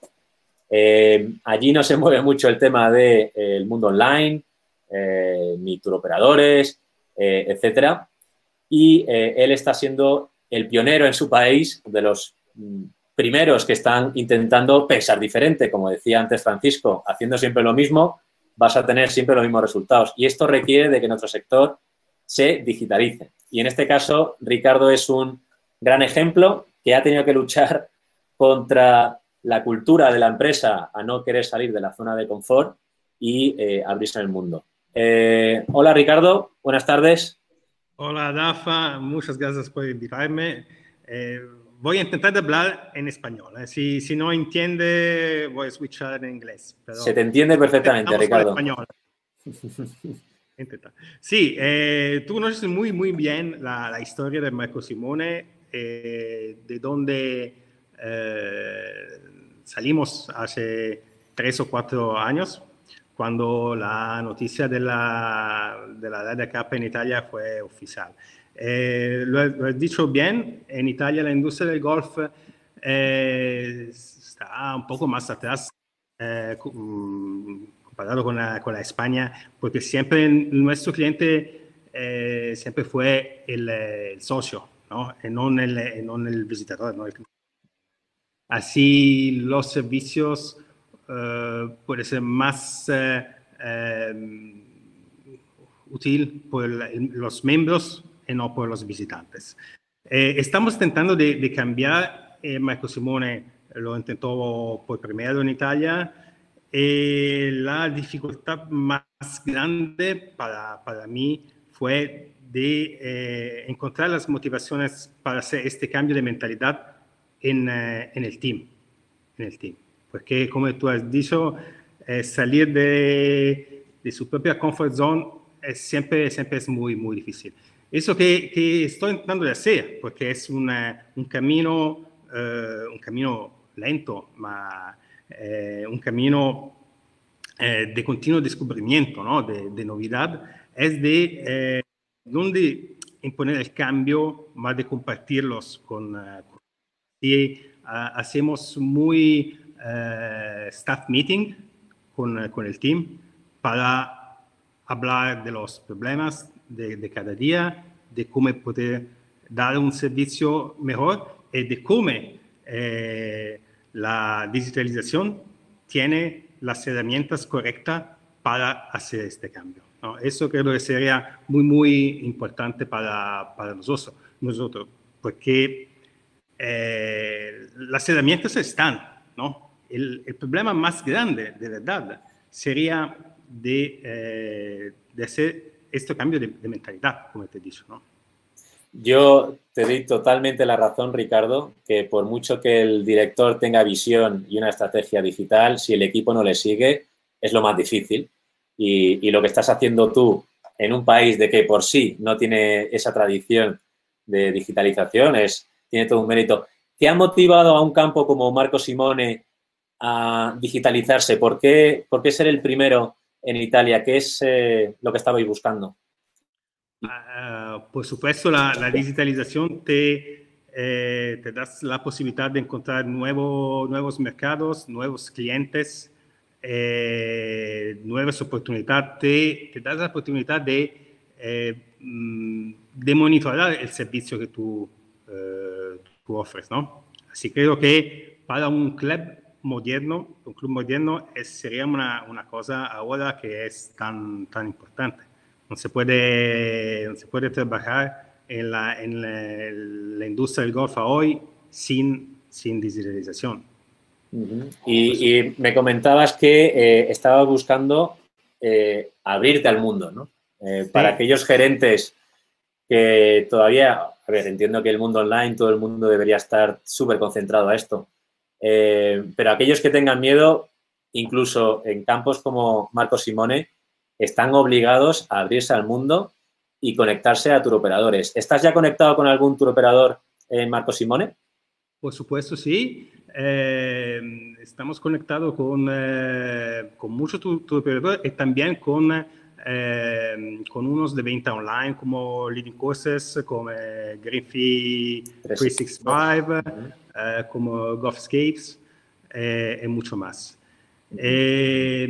Speaker 2: Eh, allí no se mueve mucho el tema del de, mundo online, eh, ni turoperadores, eh, etcétera. Y él está siendo el pionero en su país, de los mm, primeros que están intentando pensar diferente. Como decía antes Francisco, haciendo siempre lo mismo, vas a tener siempre los mismos resultados. Y esto requiere de que nuestro sector se digitalice. Y en este caso, Ricardo es un gran ejemplo que ha tenido que luchar contra la cultura de la empresa a no querer salir de la zona de confort y eh, abrirse en el mundo. Eh, hola Ricardo, buenas tardes.
Speaker 6: Hola Dafa, muchas gracias por invitarme. Eh, voy a intentar hablar en español. Si, si, no entiende, voy a switchar en inglés.
Speaker 2: Se te entiende perfectamente, Ricardo.
Speaker 6: Español. Sí, tú conoces muy, muy bien la, la historia de Marco Simone, de donde salimos hace tres o cuatro años, cuando la noticia de la, de la Cup en Italia fue oficial. Eh, lo, has dicho bien, en Italia la industria del golf eh, está un poco más atrás eh, mm, comparado con la, con la, España, porque siempre nuestro cliente eh, siempre fue el, el socio, ¿no? Y no el, no el visitador. ¿no? Así los servicios uh, pueden ser más uh, um, útil por los miembros y no por los visitantes. Eh, estamos intentando de, de cambiar, eh, Marco Simone lo intentó por primero en Italia, eh, la dificultad más grande para, para mí fue de eh, encontrar las motivaciones para hacer este cambio de mentalidad en, eh, en, el team. En el team. Porque, como tú has dicho, eh, salir de, de, su propia comfort zone es siempre, siempre es muy, muy difícil. Eso que, que estoy intentando de hacer, porque es una, un, camino, un camino lento, ma, un camino de continuo descubrimiento, ¿no? de, de novedad, es de no de imponer el cambio, más de compartirlos con... Uh, y uh, hacemos muy uh, staff meeting con, con, el team para hablar de los problemas de, de, cada día, de cómo poder dar un servicio mejor y de cómo eh, la digitalización tiene las herramientas correctas para hacer este cambio. ¿no? Eso creo que sería muy, muy importante para, para nosotros, nosotros, porque eh, las herramientas están, ¿no? El, problema más grande, de verdad, sería de, eh, hacer este cambio de, mentalidad, como te he dicho.
Speaker 2: Yo te doy totalmente la razón, Ricardo, que por mucho que el director tenga visión y una estrategia digital, si el equipo no le sigue, es lo más difícil. Y, lo que estás haciendo tú en un país de que por sí no tiene esa tradición de digitalización es, tiene todo un mérito. ¿Qué ha motivado a un campo como Marco Simone a digitalizarse? ¿Por qué, por qué ser el primero en Italia? ¿Qué es eh, lo que estabais buscando?
Speaker 6: Uh, por supuesto, la, la digitalización te, eh, te da la posibilidad de encontrar nuevo, nuevos mercados, nuevos clientes, eh, nuevas oportunidades, te, te, da la oportunidad de, eh, mm, de monitorar el servicio que tú, eh, tú ofreces, ¿no? Así creo que para un club moderno, un club moderno es, sería una, una, cosa ahora que es tan, tan importante. No se puede, no se puede trabajar en la, en la, la industria del golf hoy sin, sin digitalización.
Speaker 2: Uh -huh. y, y, me comentabas que eh, estabas buscando eh, abrirte al mundo, ¿no? Eh, sí. Para aquellos gerentes que todavía, a ver, entiendo que el mundo online, todo el mundo debería estar súper concentrado a esto, eh, pero aquellos que tengan miedo, incluso en campos como Marco Simone, están obligados a abrirse al mundo y conectarse a turoperadores. ¿Estás ya conectado con algún turoperador, eh, Marco Simone?
Speaker 6: Por supuesto, sí. Eh, estamos conectados con, eh, con muchos turoperadores y también con, con unos de venta online como Leading Courses, como Greenfee 365. 365. Eh, como Goffscapes eh, y mucho más. Eh,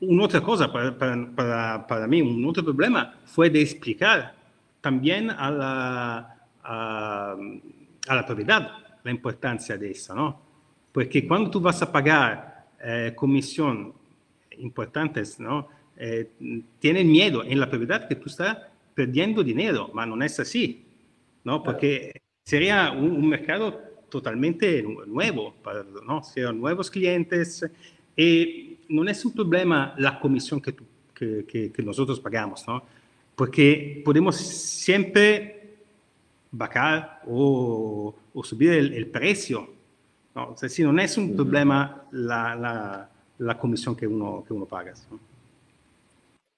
Speaker 6: una otra cosa para, para, para, mí, un otro problema fue de explicar también a la, a, a la propiedad la importancia de eso, ¿no? Porque cuando tú vas a pagar eh, comisión importantes, ¿no? Eh, tienen miedo en la propiedad que tú estás perdiendo dinero, pero no es así, ¿no? Porque sería un, un mercado totalmente nuevo, para, ¿no? Serían nuevos clientes y no es un problema la comisión que, tú, que, que, que nosotros pagamos, ¿no? Porque podemos siempre bajar o, o subir el, el precio. ¿no? O sea, si no es un problema la, la, la comisión que uno, que uno paga. ¿no?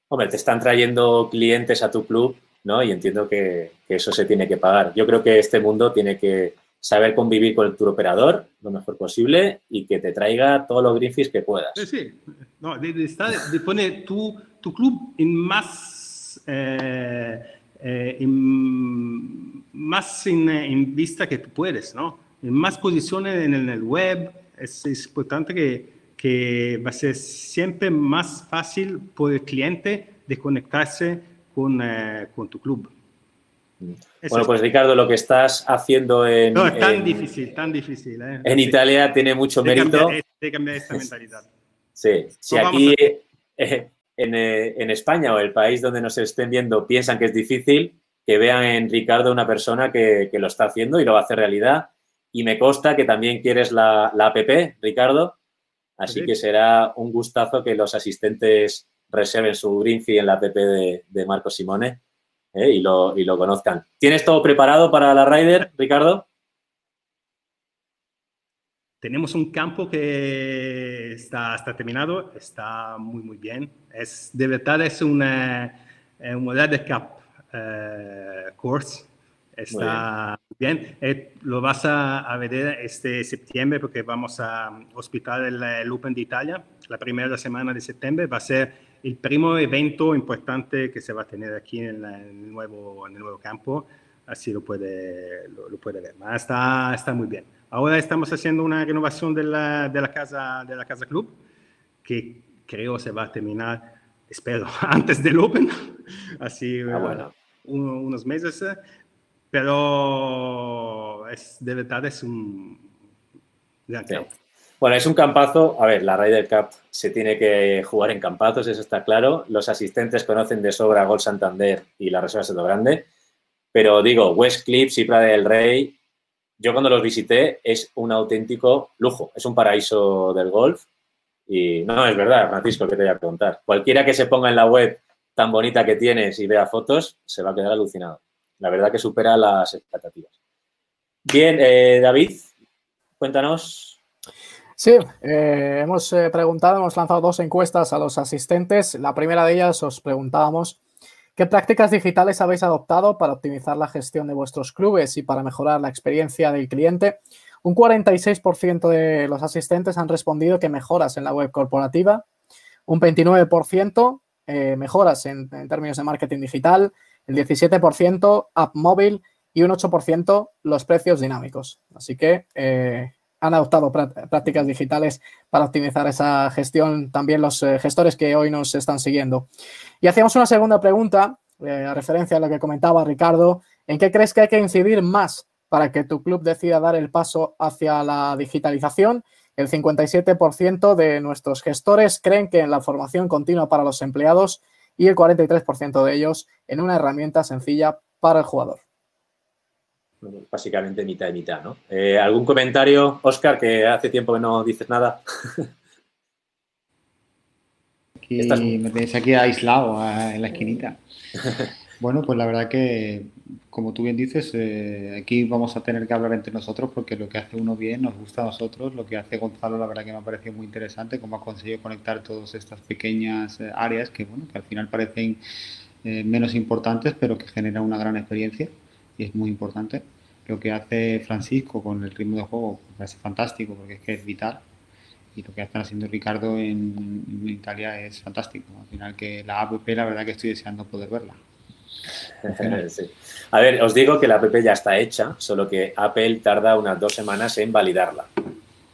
Speaker 2: Hombre, te están trayendo clientes a tu club, ¿no? Y entiendo que, eso se tiene que pagar. Yo creo que este mundo tiene que saber convivir con el tour operador lo mejor posible y que te traiga todos los greenfish que puedas.
Speaker 6: Sí, sí. No, de, de, de poner tu, tu club en más... Eh, eh, en, más en, en, vista que tú puedes, ¿no? En más posiciones en el web, es, es importante que, que, va a ser siempre más fácil por el cliente de conectarse con, eh, con tu club.
Speaker 2: bueno, pues Ricardo, lo que estás haciendo en...
Speaker 6: No, es tan difícil, tan difícil. ¿eh?
Speaker 2: En Italia tiene mucho mérito.
Speaker 6: De cambiar, esta mentalidad.
Speaker 2: Sí, si aquí en, en, España o el país donde nos estén viendo piensan que es difícil, que vean en Ricardo una persona que, que lo está haciendo y lo va a hacer realidad. Y me consta que también quieres la, la APP, Ricardo. Así que será un gustazo que los asistentes reserven su green fee en la app de, de Marco Simone ¿eh? y, lo, y, lo, conozcan. ¿Tienes todo preparado para la Rider, Ricardo?
Speaker 6: Tenemos un campo que está, está terminado, está muy, muy bien. Es, de verdad es una, un modelo de Cup eh, course. Está bien. Eh, lo vas a, a, ver este septiembre porque vamos a hospital el, el Open de Italia. La primera semana de septiembre va a ser el primo evento importante que se va a tener aquí en, la, en, el, nuevo, en el nuevo campo, así lo puede, lo, lo puede ver. Está, está muy bien. Ahora estamos haciendo una renovación de la, de la, casa, de la casa club, que creo se va a terminar, espero, antes del Open, así ah, bueno. un, unos meses, pero es, de verdad es un gran
Speaker 2: sí. Bueno, es un campazo. A ver, la Ryder Cup se tiene que jugar en campazos, eso está claro. Los asistentes conocen de sobra Gol Santander y la Reserva Soto Grande. Pero digo, West Clips y Prada del Rey, yo cuando los visité es un auténtico lujo. Es un paraíso del golf. Y no, es verdad, Francisco, que te voy a preguntar. Cualquiera que se ponga en la web tan bonita que tienes y vea fotos, se va a quedar alucinado. La verdad que supera las expectativas. Bien, eh, David, cuéntanos
Speaker 1: Sí, eh, hemos eh, preguntado, hemos lanzado dos encuestas a los asistentes. La primera de ellas os preguntábamos qué prácticas digitales habéis adoptado para optimizar la gestión de vuestros clubes y para mejorar la experiencia del cliente. Un 46% de los asistentes han respondido que mejoras en la web corporativa, un 29% eh, mejoras en, términos de marketing digital, el 17% app móvil y un 8% los precios dinámicos. Así que han adoptado prácticas digitales para optimizar esa gestión, también los eh, gestores que hoy nos están siguiendo. Y hacíamos una segunda pregunta, eh, a referencia a lo que comentaba Ricardo, ¿en qué crees que hay que incidir más para que tu club decida dar el paso hacia la digitalización? El 57% de nuestros gestores creen que en la formación continua para los empleados y el 43% de ellos en una herramienta sencilla para el jugador
Speaker 2: básicamente mitad y mitad, ¿no? Eh, ¿Algún comentario, Oscar, que hace tiempo que no dices nada?
Speaker 3: Aquí, Estás... Me tenéis aquí aislado en la esquinita. Bueno, pues la verdad que, como tú bien dices, eh, aquí vamos a tener que hablar entre nosotros porque lo que hace uno bien nos gusta a nosotros. Lo que hace Gonzalo, la verdad que me ha parecido muy interesante, cómo ha conseguido conectar todas estas pequeñas eh, áreas que, bueno, que al final parecen eh, menos importantes, pero que generan una gran experiencia y es muy importante. Lo que hace Francisco con el ritmo de juego me parece fantástico porque es que es vital. Y lo que están haciendo Ricardo en, en Italia es fantástico. Al final que la app, la verdad que estoy deseando poder verla.
Speaker 2: Sí. A ver, os digo que la app ya está hecha, solo que Apple tarda unas dos semanas en validarla.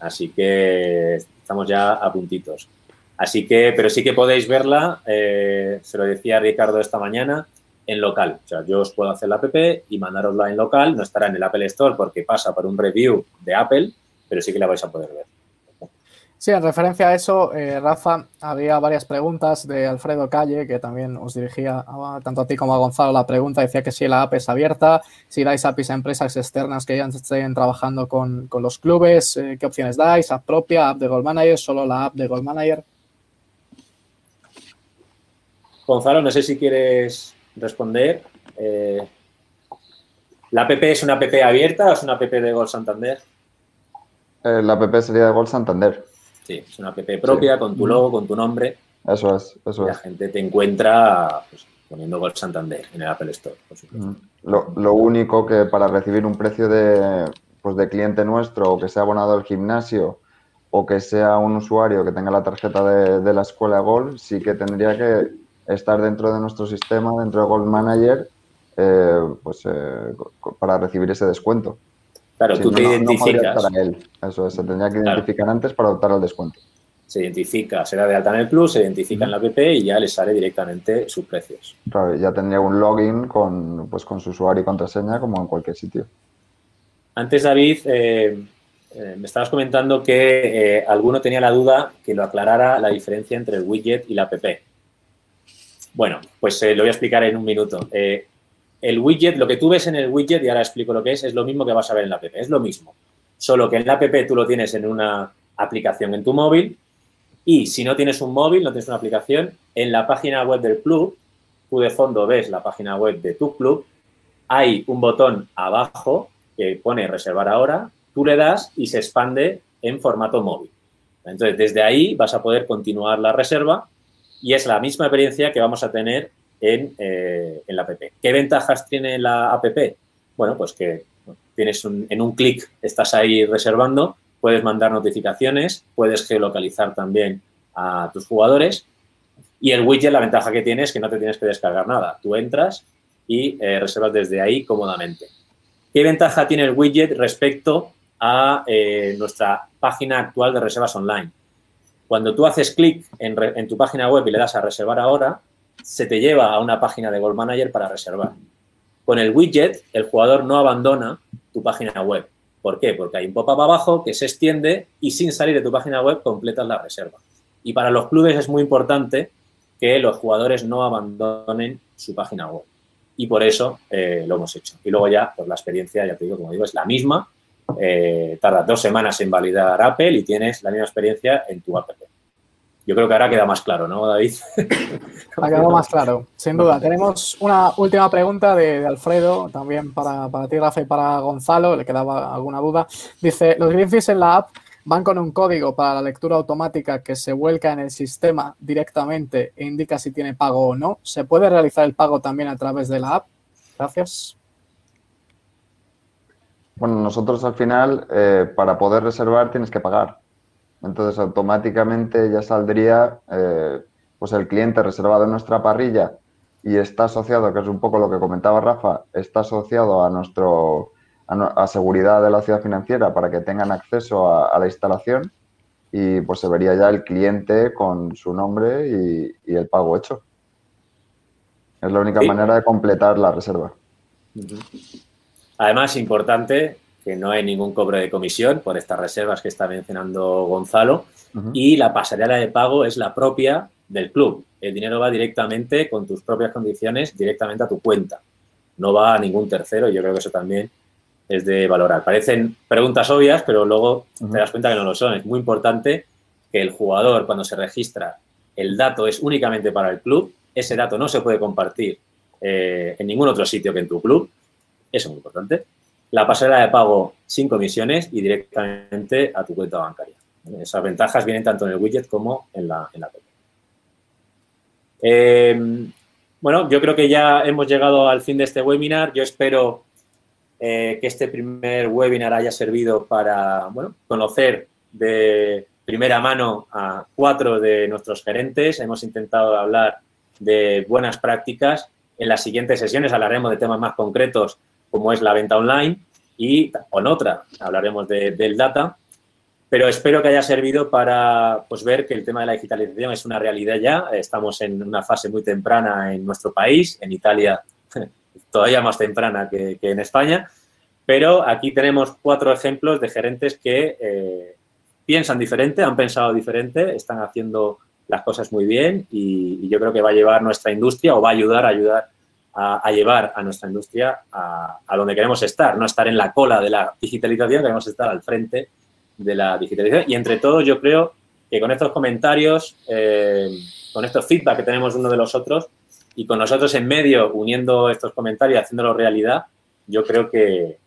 Speaker 2: Así que estamos ya a puntitos. Así que, pero sí que podéis verla, eh, se lo decía Ricardo esta mañana, en local. O sea, yo os puedo hacer la app y mandarosla en local. No estará en el Apple Store porque pasa por un review de Apple, pero sí que la vais a poder ver.
Speaker 1: Sí, en referencia a eso, eh, Rafa, había varias preguntas de Alfredo Calle, que también os dirigía a, tanto a ti como a Gonzalo la pregunta. Decía que si la app es abierta, si dais APIs a empresas externas que ya estén trabajando con, con los clubes, eh, qué opciones dais, app propia, app de Gold Manager, solo la app de Gold Manager.
Speaker 2: Gonzalo, no sé si quieres responder. Eh, ¿La app es una app abierta o es una app de Gol Santander?
Speaker 4: Eh, la app sería de Gol Santander.
Speaker 2: Sí, es una app propia sí. con tu logo, con tu nombre.
Speaker 4: Eso es, eso
Speaker 2: la
Speaker 4: es.
Speaker 2: La gente te encuentra pues, poniendo Gol Santander en el Apple Store, por
Speaker 4: supuesto. Lo, lo, único que para recibir un precio de, pues, de cliente nuestro o que sea abonado al gimnasio o que sea un usuario que tenga la tarjeta de, de la escuela Gol, sí que tendría que estar dentro de nuestro sistema, dentro de Gold Manager, eh, pues eh, para recibir ese descuento.
Speaker 2: Claro, si tú no, te identificas.
Speaker 4: No él. Eso es, se tendría que identificar claro. antes para optar al descuento.
Speaker 2: se identifica, se da de alta en el club, se identifica en la app y ya les sale directamente sus precios.
Speaker 4: Claro, ya tendría un login con, pues, con su usuario y contraseña como en cualquier sitio.
Speaker 2: Antes, David, eh, eh, me estabas comentando que eh, alguno tenía la duda que lo aclarara la diferencia entre el widget y la app. Bueno, pues lo voy a explicar en un minuto. el widget, lo que tú ves en el widget, y ahora explico lo que es, es lo mismo que vas a ver en la app. Es lo mismo. Solo que en la app tú lo tienes en una aplicación en tu móvil y si no tienes un móvil, no tienes una aplicación, en la página web del club, tú de fondo ves la página web de tu club, hay un botón abajo que pone reservar ahora, tú le das y se expande en formato móvil. Entonces, desde ahí vas a poder continuar la reserva y es la misma experiencia que vamos a tener en, eh, la app. ¿Qué ventajas tiene la app? Bueno, pues que tienes en un clic, estás ahí reservando puedes mandar notificaciones, puedes geolocalizar también a tus jugadores y el widget, la ventaja que tiene es que no te tienes que descargar nada. Tú entras y eh, reservas desde ahí cómodamente. ¿Qué ventaja tiene el widget respecto a eh, nuestra página actual de reservas online? Cuando tú haces clic en, tu página web y le das a reservar ahora, se te lleva a una página de Gold Manager para reservar. Con el widget, el jugador no abandona tu página web. ¿Por qué? Porque hay un pop-up abajo que se extiende y sin salir de tu página web completas la reserva. Y para los clubes es muy importante que los jugadores no abandonen su página web. Y por eso eh, lo hemos hecho. Y luego ya, pues la experiencia, ya te digo, como digo, es la misma. Eh, tarda dos semanas en validar Apple y tienes la misma experiencia en tu app. Yo creo que ahora queda más claro, ¿no, David?
Speaker 1: ha quedado más claro, sin duda. Tenemos una última pregunta de, Alfredo, también para, para, ti, Rafa, y para Gonzalo, le quedaba alguna duda. Dice, los greenfish en la app van con un código para la lectura automática que se vuelca en el sistema directamente e indica si tiene pago o no. ¿Se puede realizar el pago también a través de la app? Gracias.
Speaker 4: Bueno, nosotros al final, eh, para poder reservar, tienes que pagar. Entonces, automáticamente ya saldría eh, pues el cliente reservado en nuestra parrilla y está asociado, que es un poco lo que comentaba Rafa, está asociado a nuestro a, seguridad de la ciudad financiera para que tengan acceso a, la instalación y pues se vería ya el cliente con su nombre y, el pago hecho. Es la única manera de completar la reserva.
Speaker 2: Además, importante que no hay ningún cobro de comisión por estas reservas que está mencionando Gonzalo y la pasarela de pago es la propia del club. El dinero va directamente con tus propias condiciones, directamente a tu cuenta. No va a ningún tercero y yo creo que eso también es de valorar. Parecen preguntas obvias, pero luego te das cuenta que no lo son. Es muy importante que el jugador, cuando se registra, el dato es únicamente para el club. Ese dato no se puede compartir eh, en ningún otro sitio que en tu club. Eso es muy importante. La pasarela de pago sin comisiones y directamente a tu cuenta bancaria. Esas ventajas vienen tanto en el widget como en la, en la eh, bueno, yo creo que ya hemos llegado al fin de este webinar. Yo espero eh, que este primer webinar haya servido para bueno, conocer de primera mano a cuatro de nuestros gerentes. Hemos intentado hablar de buenas prácticas. En las siguientes sesiones hablaremos de temas más concretos como es la venta online y con otra hablaremos del data pero espero que haya servido para pues, ver que el tema de la digitalización es una realidad ya. Estamos en una fase muy temprana en nuestro país, en Italia todavía más temprana que, en España, pero aquí tenemos cuatro ejemplos de gerentes que eh, piensan diferente, han pensado diferente, están haciendo las cosas muy bien y, yo creo que va a llevar nuestra industria o va a ayudar a ayudar a, llevar a nuestra industria a, donde queremos estar, no estar en la cola de la digitalización, queremos estar al frente de la digitalización. Y entre todos, yo creo que con estos comentarios, eh, con estos feedback que tenemos uno de los otros y con nosotros en medio uniendo estos comentarios, haciéndolo realidad, yo creo que,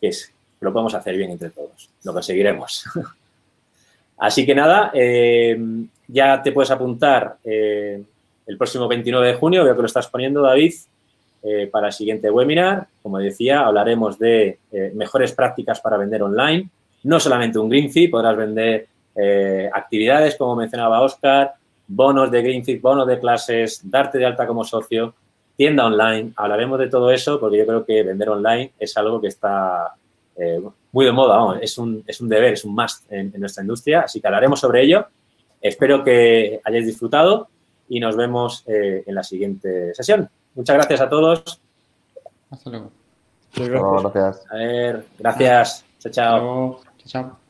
Speaker 2: es, lo podemos hacer bien entre todos. Lo conseguiremos. Así que nada, eh, ya te puedes apuntar eh, el próximo 29 de junio, veo que lo estás poniendo, David, para el siguiente webinar. Como decía, hablaremos de mejores prácticas para vender online no solamente un green fee, podrás vender eh, actividades, como mencionaba Oscar, bonos de green fee, bonos de clases, darte de alta como socio, tienda online. Hablaremos de todo eso porque yo creo que vender online es algo que está eh, muy de moda, es, un, es un deber, es un must en, nuestra industria, así que hablaremos sobre ello Espero que hayáis disfrutado y nos vemos eh, en la siguiente sesión. Muchas gracias a todos.
Speaker 3: Hasta luego.
Speaker 5: Muchas gracias.
Speaker 4: Gracias.
Speaker 2: A ver, gracias. Chao.
Speaker 3: Chao, chao.